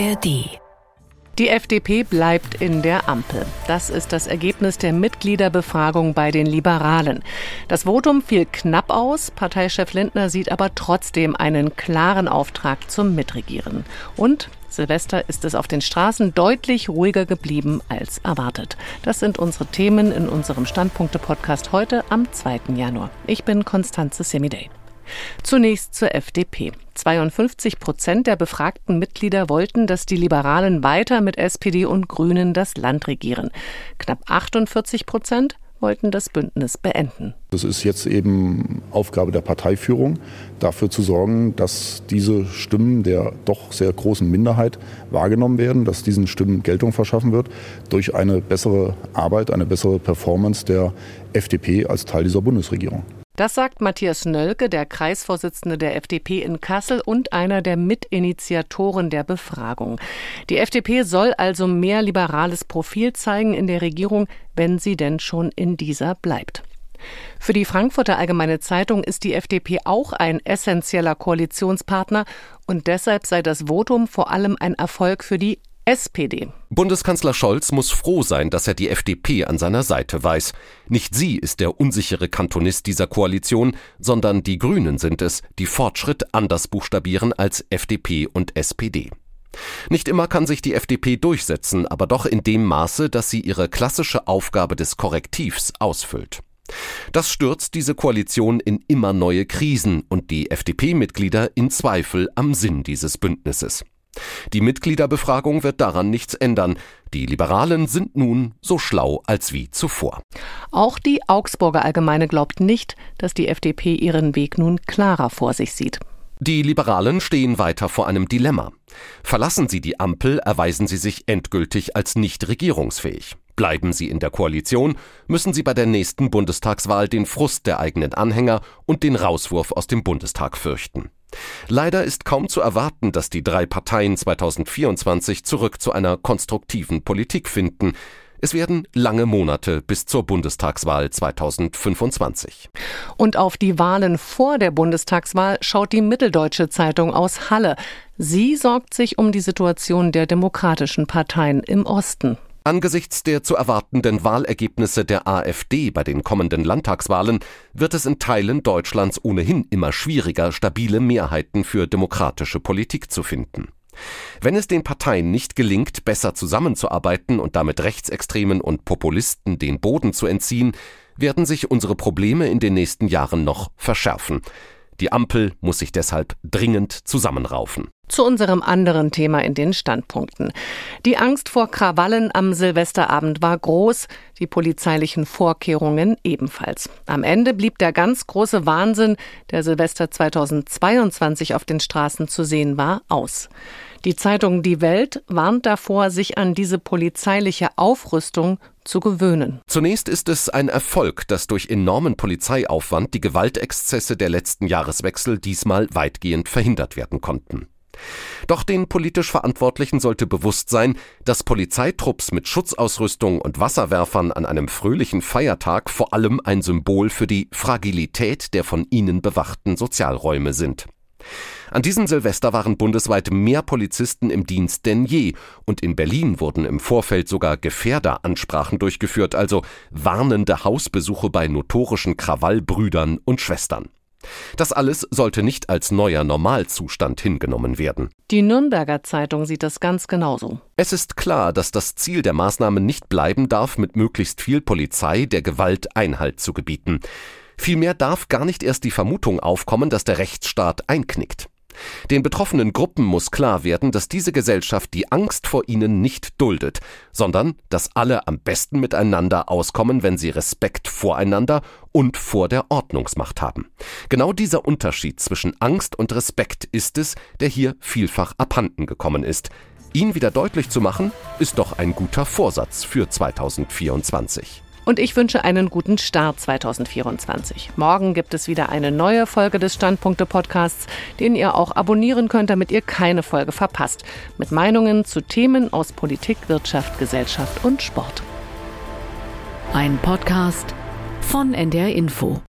ARD. Die FDP bleibt in der Ampel. Das ist das Ergebnis der Mitgliederbefragung bei den Liberalen. Das Votum fiel knapp aus. Parteichef Lindner sieht aber trotzdem einen klaren Auftrag zum Mitregieren. Und Silvester ist es auf den Straßen deutlich ruhiger geblieben als erwartet. Das sind unsere Themen in unserem Standpunkte-Podcast heute am 2. Januar. Ich bin Konstanze Semidey. Zunächst zur FDP. 52 Prozent der befragten Mitglieder wollten, dass die Liberalen weiter mit SPD und Grünen das Land regieren. Knapp 48 Prozent wollten das Bündnis beenden. Es ist jetzt eben Aufgabe der Parteiführung, dafür zu sorgen, dass diese Stimmen der doch sehr großen Minderheit wahrgenommen werden, dass diesen Stimmen Geltung verschaffen wird durch eine bessere Arbeit, eine bessere Performance der FDP als Teil dieser Bundesregierung. Das sagt Matthias Nölke, der Kreisvorsitzende der FDP in Kassel und einer der Mitinitiatoren der Befragung. Die FDP soll also mehr liberales Profil zeigen in der Regierung, wenn sie denn schon in dieser bleibt. Für die Frankfurter Allgemeine Zeitung ist die FDP auch ein essentieller Koalitionspartner und deshalb sei das Votum vor allem ein Erfolg für die SPD. Bundeskanzler Scholz muss froh sein, dass er die FDP an seiner Seite weiß. Nicht sie ist der unsichere Kantonist dieser Koalition, sondern die Grünen sind es, die Fortschritt anders buchstabieren als FDP und SPD. Nicht immer kann sich die FDP durchsetzen, aber doch in dem Maße, dass sie ihre klassische Aufgabe des Korrektivs ausfüllt. Das stürzt diese Koalition in immer neue Krisen und die FDP-Mitglieder in Zweifel am Sinn dieses Bündnisses. Die Mitgliederbefragung wird daran nichts ändern. Die Liberalen sind nun so schlau als wie zuvor. Auch die Augsburger Allgemeine glaubt nicht, dass die FDP ihren Weg nun klarer vor sich sieht. Die Liberalen stehen weiter vor einem Dilemma. Verlassen sie die Ampel, erweisen sie sich endgültig als nicht regierungsfähig. Bleiben sie in der Koalition, müssen sie bei der nächsten Bundestagswahl den Frust der eigenen Anhänger und den Rauswurf aus dem Bundestag fürchten. Leider ist kaum zu erwarten, dass die drei Parteien 2024 zurück zu einer konstruktiven Politik finden. Es werden lange Monate bis zur Bundestagswahl 2025. Und auf die Wahlen vor der Bundestagswahl schaut die Mitteldeutsche Zeitung aus Halle. Sie sorgt sich um die Situation der demokratischen Parteien im Osten. Angesichts der zu erwartenden Wahlergebnisse der AfD bei den kommenden Landtagswahlen wird es in Teilen Deutschlands ohnehin immer schwieriger, stabile Mehrheiten für demokratische Politik zu finden. Wenn es den Parteien nicht gelingt, besser zusammenzuarbeiten und damit Rechtsextremen und Populisten den Boden zu entziehen, werden sich unsere Probleme in den nächsten Jahren noch verschärfen. Die Ampel muss sich deshalb dringend zusammenraufen. Zu unserem anderen Thema in den Standpunkten. Die Angst vor Krawallen am Silvesterabend war groß, die polizeilichen Vorkehrungen ebenfalls. Am Ende blieb der ganz große Wahnsinn, der Silvester 2022 auf den Straßen zu sehen war, aus. Die Zeitung Die Welt warnt davor, sich an diese polizeiliche Aufrüstung zu gewöhnen. Zunächst ist es ein Erfolg, dass durch enormen Polizeiaufwand die Gewaltexzesse der letzten Jahreswechsel diesmal weitgehend verhindert werden konnten. Doch den politisch Verantwortlichen sollte bewusst sein, dass Polizeitrupps mit Schutzausrüstung und Wasserwerfern an einem fröhlichen Feiertag vor allem ein Symbol für die Fragilität der von ihnen bewachten Sozialräume sind. An diesem Silvester waren bundesweit mehr Polizisten im Dienst denn je, und in Berlin wurden im Vorfeld sogar Gefährderansprachen durchgeführt, also warnende Hausbesuche bei notorischen Krawallbrüdern und Schwestern. Das alles sollte nicht als neuer Normalzustand hingenommen werden. Die Nürnberger Zeitung sieht das ganz genauso. Es ist klar, dass das Ziel der Maßnahmen nicht bleiben darf, mit möglichst viel Polizei der Gewalt Einhalt zu gebieten. Vielmehr darf gar nicht erst die Vermutung aufkommen, dass der Rechtsstaat einknickt. Den betroffenen Gruppen muss klar werden, dass diese Gesellschaft die Angst vor ihnen nicht duldet, sondern dass alle am besten miteinander auskommen, wenn sie Respekt voreinander und vor der Ordnungsmacht haben. Genau dieser Unterschied zwischen Angst und Respekt ist es, der hier vielfach abhanden gekommen ist. Ihn wieder deutlich zu machen, ist doch ein guter Vorsatz für 2024. Und ich wünsche einen guten Start 2024. Morgen gibt es wieder eine neue Folge des Standpunkte-Podcasts, den ihr auch abonnieren könnt, damit ihr keine Folge verpasst. Mit Meinungen zu Themen aus Politik, Wirtschaft, Gesellschaft und Sport. Ein Podcast von NDR Info.